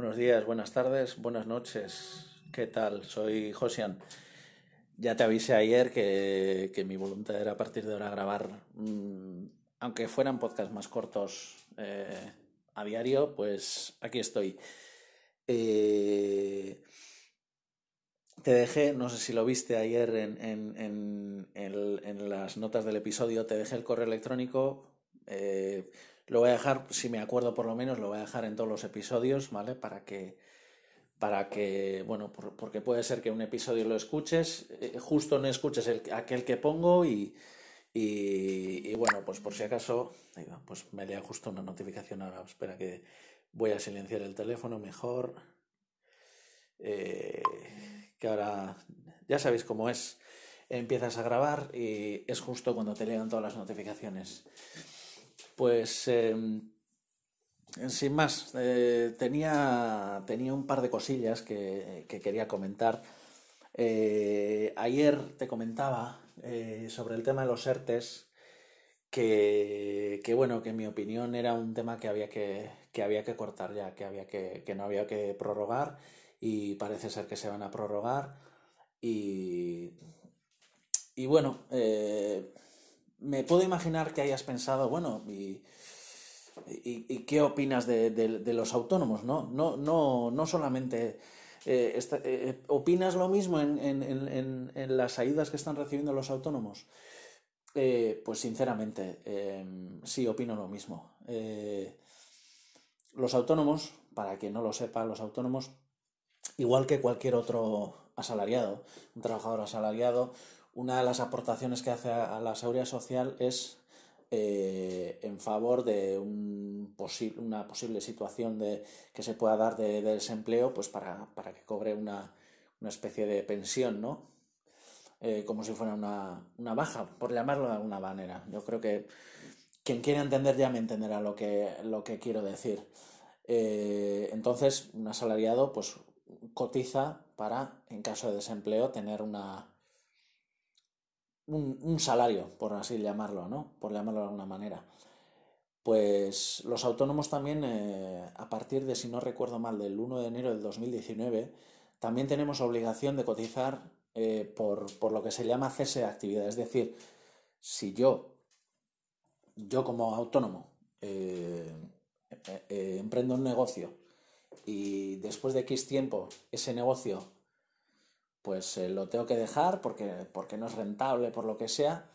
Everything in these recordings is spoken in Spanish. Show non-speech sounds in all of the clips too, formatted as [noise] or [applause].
Buenos días, buenas tardes, buenas noches. ¿Qué tal? Soy Josian. Ya te avisé ayer que, mi voluntad era a partir de ahora grabar, mm, aunque fueran podcasts más cortos eh, a diario, pues aquí estoy. Eh, te dejé, no sé si lo viste ayer en, las notas del episodio, te dejé el correo electrónico. Eh, lo voy a dejar, si me acuerdo por lo menos, lo voy a dejar en todos los episodios, ¿vale? Para que, para que bueno, porque puede ser que un episodio lo escuches, eh, justo no escuches el, aquel que pongo y, y, bueno, pues por si acaso, pues me lea justo una notificación ahora. Espera que voy a silenciar el teléfono mejor. Eh, que ahora ya sabéis cómo es. Empiezas a grabar y es justo cuando te llegan todas las notificaciones. Pues em, sin más, eh, tenía, tenía un par de cosillas que, quería comentar. Eh, ayer te comentaba eh, sobre el tema de los ERTES que, bueno, que en mi opinión era un tema que había que, había que cortar ya, que, había que, que no había que prorrogar y parece ser que se van a prorrogar. Y, y bueno, me puedo imaginar que hayas pensado, bueno, ¿y, y, qué opinas de, los autónomos? No, no, no, no solamente... Eh, eh, ¿Opinas lo mismo en, las ayudas que están recibiendo los autónomos? Eh, pues sinceramente, em, sí, opino lo mismo. los autónomos, para quien no lo sepa, los autónomos, igual que cualquier otro asalariado, un trabajador asalariado, una de las aportaciones que hace a la seguridad social es eh, en favor de un una posible situación de, que se pueda dar de, desempleo, pues para, que cobre una, especie de pensión, ¿no? Eh, como si fuera una, baja, por llamarlo de alguna manera. Yo creo que quien quiera entender ya me entenderá lo que, lo que quiero decir. Eh, entonces, un asalariado pues cotiza para, en caso de desempleo, tener una, un, salario, por así llamarlo, ¿no? Por llamarlo de alguna manera. Pues los autónomos también, eh, a partir de, si no recuerdo mal, del 1 de enero del 2019, también tenemos obligación de cotizar eh, por, lo que se llama cese de actividad. Es decir, si yo, yo como autónomo, eh, emprendo un negocio y después de X tiempo ese negocio pues eh, lo tengo que dejar porque, porque no es rentable, por lo que sea,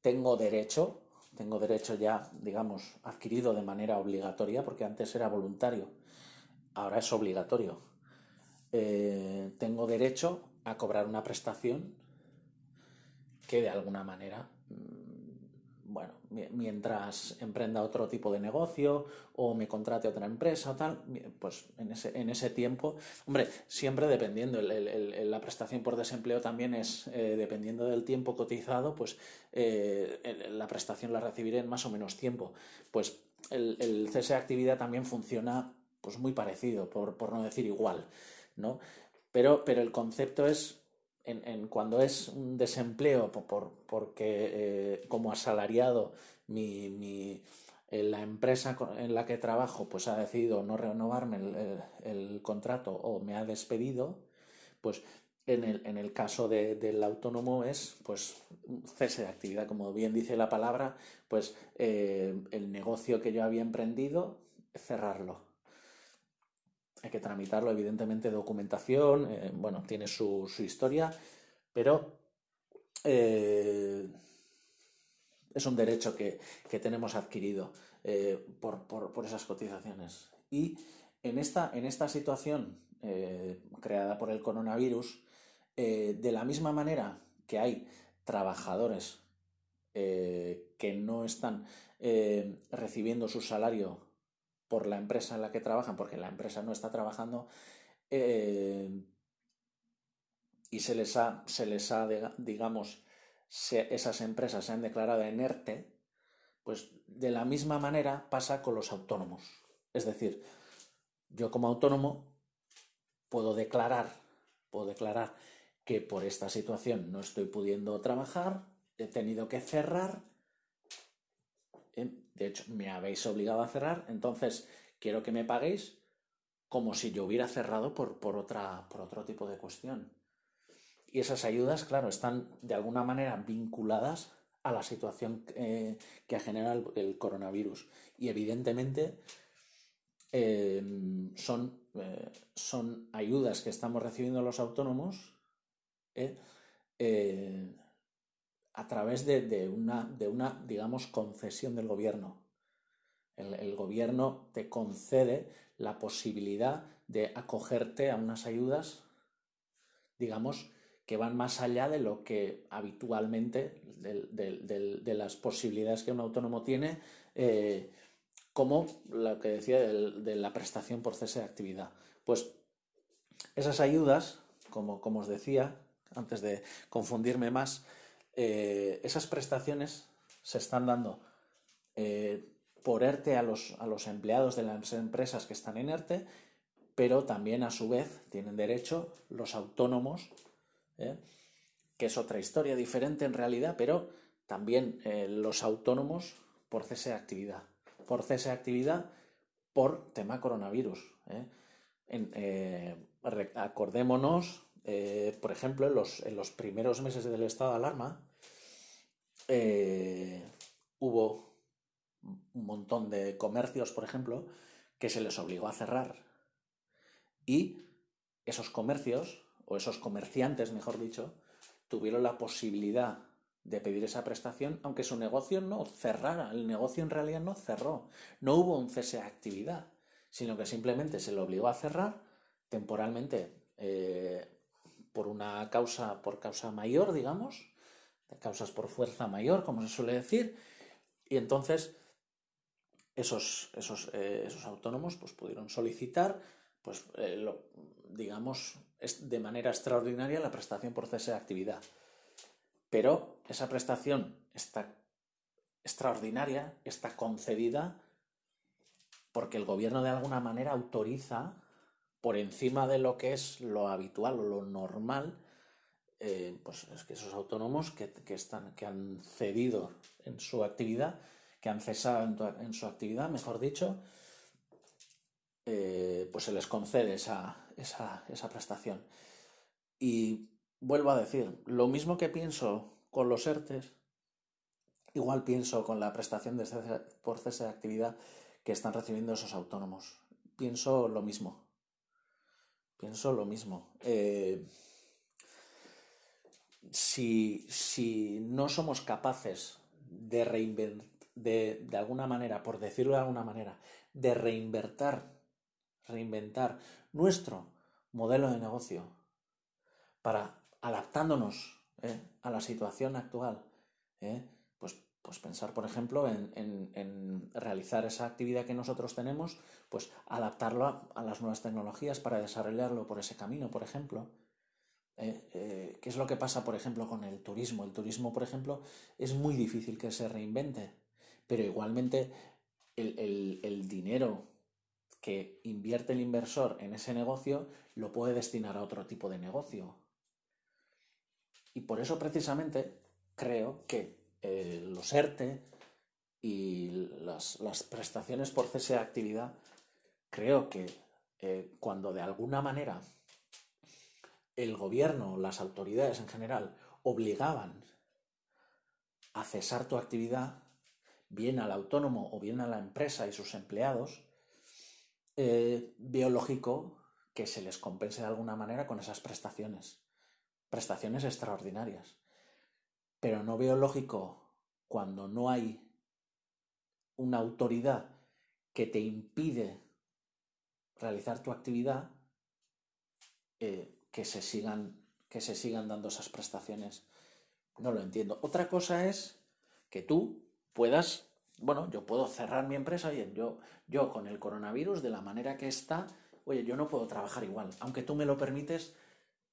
tengo derecho, tengo derecho ya, digamos, adquirido de manera obligatoria, porque antes era voluntario, ahora es obligatorio. Eh, tengo derecho a cobrar una prestación que de alguna manera bueno, mientras emprenda otro tipo de negocio o me contrate otra empresa o tal, pues en ese, en ese tiempo, hombre, siempre dependiendo, la prestación por desempleo también es, eh, dependiendo del tiempo cotizado, pues eh, la prestación la recibiré en más o menos tiempo. Pues el, cese de actividad también funciona pues muy parecido, por, por no decir igual, ¿no? Pero, pero el concepto es en, cuando es un desempleo por, porque eh, como asalariado mi, eh, la empresa en la que trabajo pues ha decidido no renovarme el, contrato o me ha despedido, pues en el, en el caso del autónomo es pues cese de actividad, como bien dice la palabra, pues eh, el negocio que yo había emprendido, cerrarlo hay que tramitarlo, evidentemente, documentación, eh, bueno, tiene su, historia, pero eh, es un derecho que, tenemos adquirido eh, por, esas cotizaciones. Y en esta, en esta situación creada por el coronavirus, de la misma manera que hay trabajadores que no están recibiendo su salario por la empresa en la que trabajan, porque la empresa no está trabajando, eh, y se les ha, se les ha digamos, esas empresas se han declarado en ERTE, pues de la misma manera pasa con los autónomos. Es decir, yo como autónomo puedo declarar, puedo declarar que por esta situación no estoy pudiendo trabajar, he tenido que cerrar de hecho, me habéis obligado a cerrar, entonces quiero que me paguéis como si yo hubiera cerrado por, por, otra, por otro tipo de cuestión. Y esas ayudas, claro, están de alguna manera vinculadas a la situación eh, que genera el, el, coronavirus. Y evidentemente em, son, eh, son ayudas que estamos recibiendo los autónomos eh, a través de, una, de una, digamos, concesión del gobierno. El, gobierno te concede la posibilidad de acogerte a unas ayudas, digamos, que van más allá de lo que habitualmente, de, las posibilidades que un autónomo tiene, eh, como lo que decía de, la prestación por cese de actividad. Pues esas ayudas, como, como os decía, antes de confundirme más, eh, esas prestaciones se están dando eh, por ERTE a los, a los empleados de las empresas que están en ERTE, pero también a su vez tienen derecho los autónomos, ¿eh? que es otra historia diferente en realidad, pero también los autónomos por cese de actividad. Por cese de actividad por tema coronavirus. acordémonos, por ejemplo, en los, en los, primeros meses del estado de alarma, hubo un montón de comercios, por ejemplo, que se les obligó a cerrar. Y esos comercios, o esos comerciantes, mejor dicho, tuvieron la posibilidad de pedir esa prestación, aunque su negocio no cerrara. El negocio en realidad no cerró. No hubo un cese de actividad, sino que simplemente se le obligó a cerrar temporalmente eh, por una causa, por causa mayor, digamos, causas por fuerza mayor, como se suele decir. Y entonces esos, esos, eh, esos autónomos pues, pudieron solicitar, pues, eh, digamos, de manera extraordinaria la prestación por cese de actividad. Pero esa prestación está extraordinaria, está concedida porque el gobierno de alguna manera autoriza por encima de lo que es lo habitual o lo normal, eh, pues es que esos autónomos que, están, que han cedido en su actividad que han cesado en, su actividad, mejor dicho, eh, pues se les concede esa, prestación. Y vuelvo a decir, lo mismo que pienso con los ERTES, igual pienso con la prestación de por cese de actividad que están recibiendo esos autónomos. Pienso lo mismo. Pienso lo mismo. Eh, si, si, no somos capaces de reinventar, de, alguna manera, por decirlo de alguna manera, de reinvertir, reinventar nuestro modelo de negocio para adaptándonos ¿eh? a la situación actual, ¿eh? pues, pues pensar, por ejemplo, en, realizar esa actividad que nosotros tenemos, pues adaptarlo a, las nuevas tecnologías para desarrollarlo por ese camino, por ejemplo. ¿Eh? ¿Qué es lo que pasa, por ejemplo, con el turismo? El turismo, por ejemplo, es muy difícil que se reinvente pero igualmente el, dinero que invierte el inversor en ese negocio lo puede destinar a otro tipo de negocio. Y por eso precisamente creo que eh, los ERTE y las, prestaciones por cese de actividad, creo que eh, cuando de alguna manera el gobierno, las autoridades en general, obligaban a cesar tu actividad, bien al autónomo o bien a la empresa y sus empleados, eh, veo lógico que se les compense de alguna manera con esas prestaciones, prestaciones extraordinarias. Pero no veo lógico cuando no hay una autoridad que te impide realizar tu actividad, eh, que, se sigan, que se sigan dando esas prestaciones. No lo entiendo. Otra cosa es que tú puedas, bueno, yo puedo cerrar mi empresa, y yo, yo con el coronavirus, de la manera que está, oye, yo no puedo trabajar igual. Aunque tú me lo permites,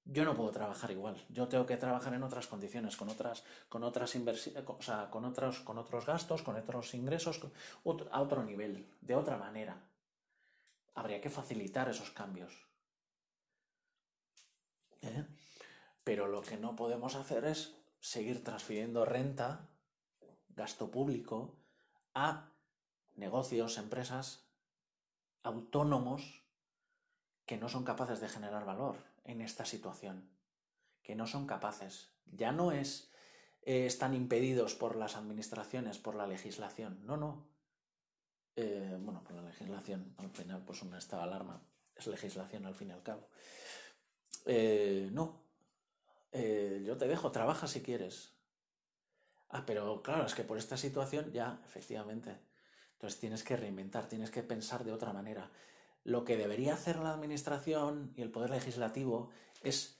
yo no puedo trabajar igual. Yo tengo que trabajar en otras condiciones, con otras, con otras inversiones, o sea, con otros, con otros gastos, con otros ingresos, a otro nivel, de otra manera. Habría que facilitar esos cambios. ¿Eh? Pero lo que no podemos hacer es seguir transfiriendo renta gasto público a negocios, empresas, autónomos, que no son capaces de generar valor en esta situación, que no son capaces. Ya no es eh, están impedidos por las administraciones, por la legislación. No, no. Eh, bueno, por la legislación, al final, pues una estado de alarma es legislación al fin y al cabo. Eh, no. yo te dejo, trabaja si quieres. Ah, pero claro, es que por esta situación ya, efectivamente. Entonces tienes que reinventar, tienes que pensar de otra manera. Lo que debería hacer la administración y el poder legislativo es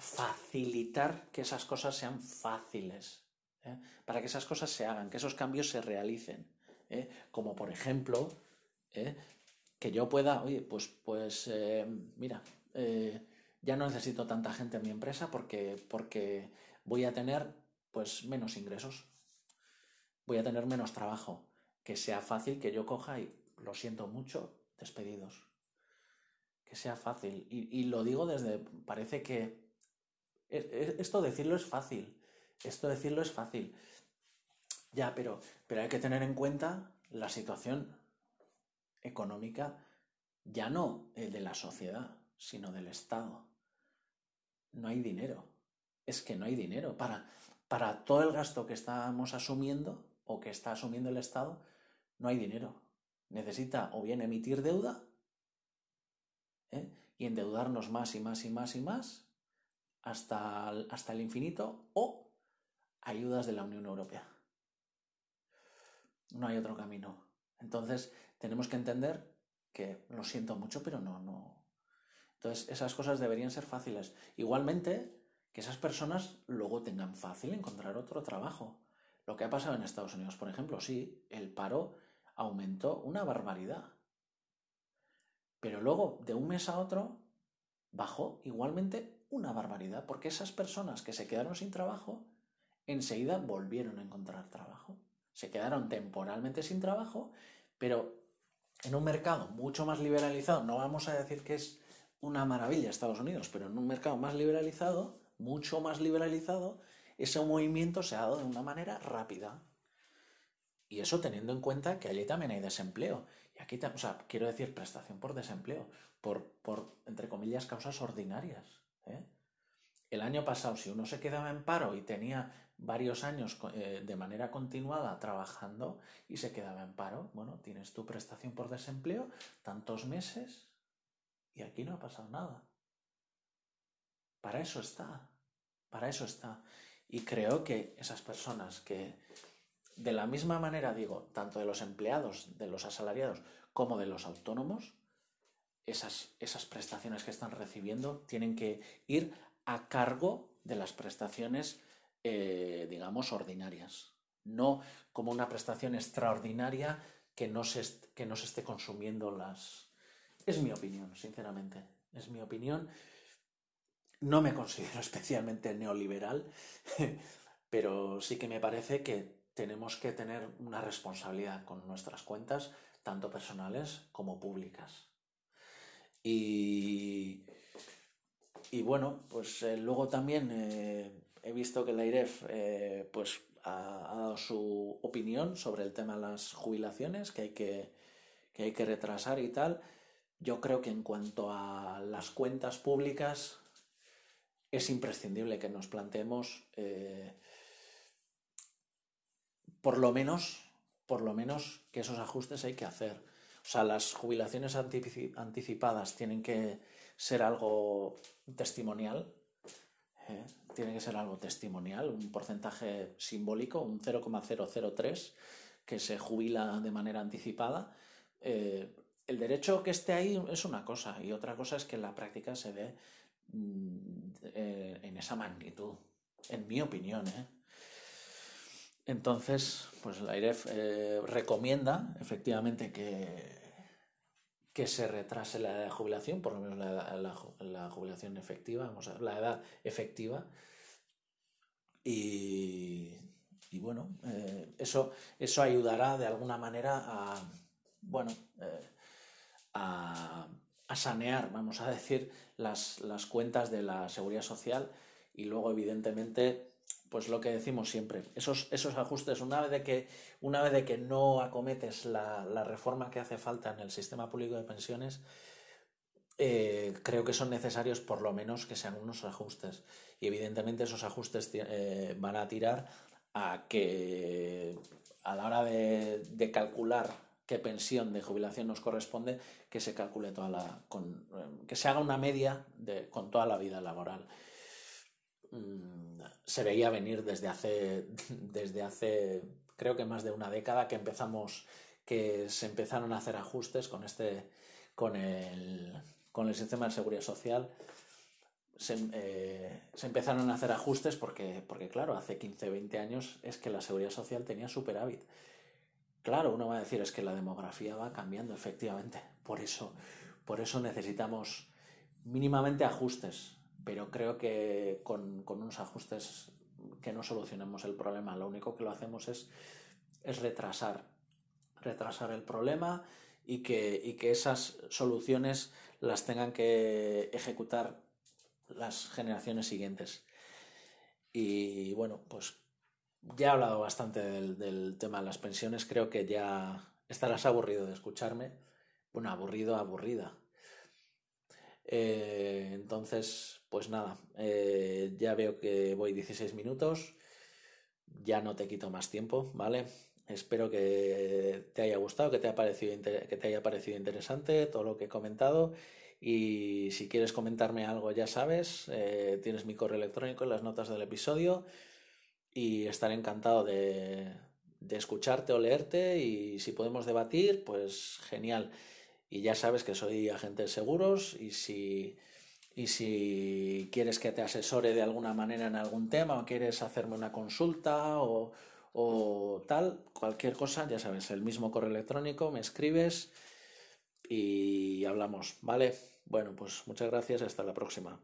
facilitar que esas cosas sean fáciles, ¿eh? para que esas cosas se hagan, que esos cambios se realicen. ¿eh? Como por ejemplo, ¿eh? que yo pueda, oye, pues, pues mira, ya no necesito tanta gente en mi empresa porque, porque voy a tener pues menos ingresos, voy a tener menos trabajo, que sea fácil que yo coja y lo siento mucho, despedidos. Que sea fácil. y lo digo desde, parece que esto decirlo es fácil. Esto decirlo es fácil. Ya, pero, pero hay que tener en cuenta la situación económica, ya no el de la sociedad, sino del Estado. No hay dinero. Es que no hay dinero. Para, para todo el gasto que estamos asumiendo o que está asumiendo el Estado, no hay dinero. Necesita o bien emitir deuda ¿eh? y endeudarnos más y más y más y más hasta, hasta el infinito o ayudas de la Unión Europea. No hay otro camino. Entonces tenemos que entender que lo siento mucho, pero no, no. Entonces esas cosas deberían ser fáciles. Igualmente, que esas personas luego tengan fácil encontrar otro trabajo. Lo que ha pasado en Estados Unidos, por ejemplo, sí, el paro aumentó una barbaridad. Pero luego, de un mes a otro, bajó igualmente una barbaridad, porque esas personas que se quedaron sin trabajo, enseguida volvieron a encontrar trabajo. Se quedaron temporalmente sin trabajo, pero en un mercado mucho más liberalizado, no vamos a decir que es una maravilla Estados Unidos, pero en un mercado más liberalizado, mucho más liberalizado, ese movimiento se ha dado de una manera rápida. Y eso teniendo en cuenta que allí también hay desempleo. Y aquí, o sea, quiero decir prestación por desempleo, por, por entre comillas, causas ordinarias. ¿eh? El año pasado, si uno se quedaba en paro y tenía varios años eh, de manera continuada trabajando y se quedaba en paro, bueno, tienes tu prestación por desempleo tantos meses y aquí no ha pasado nada. Para eso está, para eso está. Y creo que esas personas que, de la misma manera digo, tanto de los empleados, de los asalariados, como de los autónomos, esas, esas prestaciones que están recibiendo tienen que ir a cargo de las prestaciones, eh, digamos, ordinarias. No como una prestación extraordinaria que no, se, que no se esté consumiendo las... Es mi opinión, sinceramente. Es mi opinión. No me considero [laughs] especialmente neoliberal, [laughs] pero sí que me parece que tenemos que tener una responsabilidad con nuestras cuentas, tanto personales como públicas. Y, y bueno, pues eh, luego también eh, he visto que la IREF eh, pues ha, dado su opinión sobre el tema de las jubilaciones, que hay que, que hay que retrasar y tal. Yo creo que en cuanto a las cuentas públicas es imprescindible que nos planteemos por lo menos por lo menos que esos ajustes hay que hacer o sea, las jubilaciones anticipadas tienen que ser algo testimonial, ¿eh? tiene que ser algo testimonial, un porcentaje simbólico, un 0,003 que se jubila de manera anticipada. Eh, el derecho que esté ahí es una cosa y otra cosa es que la práctica se dé mm, eh, en esa magnitud, en mi opinión. Entonces, pues la IREF eh, recomienda efectivamente que, que se retrase la edad de jubilación, por lo menos la, jubilación efectiva, vamos a, la edad efectiva. Y, bueno, eh, eso, eso ayudará de alguna manera a, bueno, eh, a, sanear, vamos a decir, las, las cuentas de la seguridad social y luego, evidentemente, pues lo que decimos siempre, esos, esos ajustes, una vez de que, una vez de que no acometes la, reforma que hace falta en el sistema público de pensiones, eh, creo que son necesarios por lo menos que sean unos ajustes. Y evidentemente esos ajustes eh, van a tirar a que a la hora de, calcular qué pensión de jubilación nos corresponde, que se calcule toda la. Con, eh, que se haga una media de, con toda la vida laboral. Mm, se veía venir desde hace, [laughs] desde hace, creo que más de una década que empezamos, que se empezaron a hacer ajustes con este, con el, con el sistema de seguridad social eh, se, empezaron a hacer ajustes porque, porque, claro, hace 15, 20 años es que la seguridad social tenía superávit. Claro, uno va a decir es que la demografía va cambiando, efectivamente. Por eso, por eso necesitamos mínimamente ajustes, pero creo que con, unos ajustes que no solucionemos el problema, lo único que lo hacemos es, es retrasar, retrasar el problema y que, y que esas soluciones las tengan que ejecutar las generaciones siguientes. Y bueno, pues ya he hablado bastante del, tema de las pensiones, creo que ya estarás aburrido de escucharme. Bueno, aburrido, aburrida. Eh, entonces, pues nada, eh, ya veo que voy 16 minutos, ya no te quito más tiempo, ¿vale? Espero que te haya gustado, que te haya parecido, que te haya parecido interesante todo lo que he comentado. Y si quieres comentarme algo, ya sabes, eh, tienes mi correo electrónico en las notas del episodio y estaré encantado de, de escucharte o leerte y si podemos debatir, pues genial. Y ya sabes que soy agente de seguros y si, y si quieres que te asesore de alguna manera en algún tema o quieres hacerme una consulta o, o tal, cualquier cosa, ya sabes, el mismo correo electrónico, me escribes y hablamos, ¿vale? Bueno, pues muchas gracias, hasta la próxima.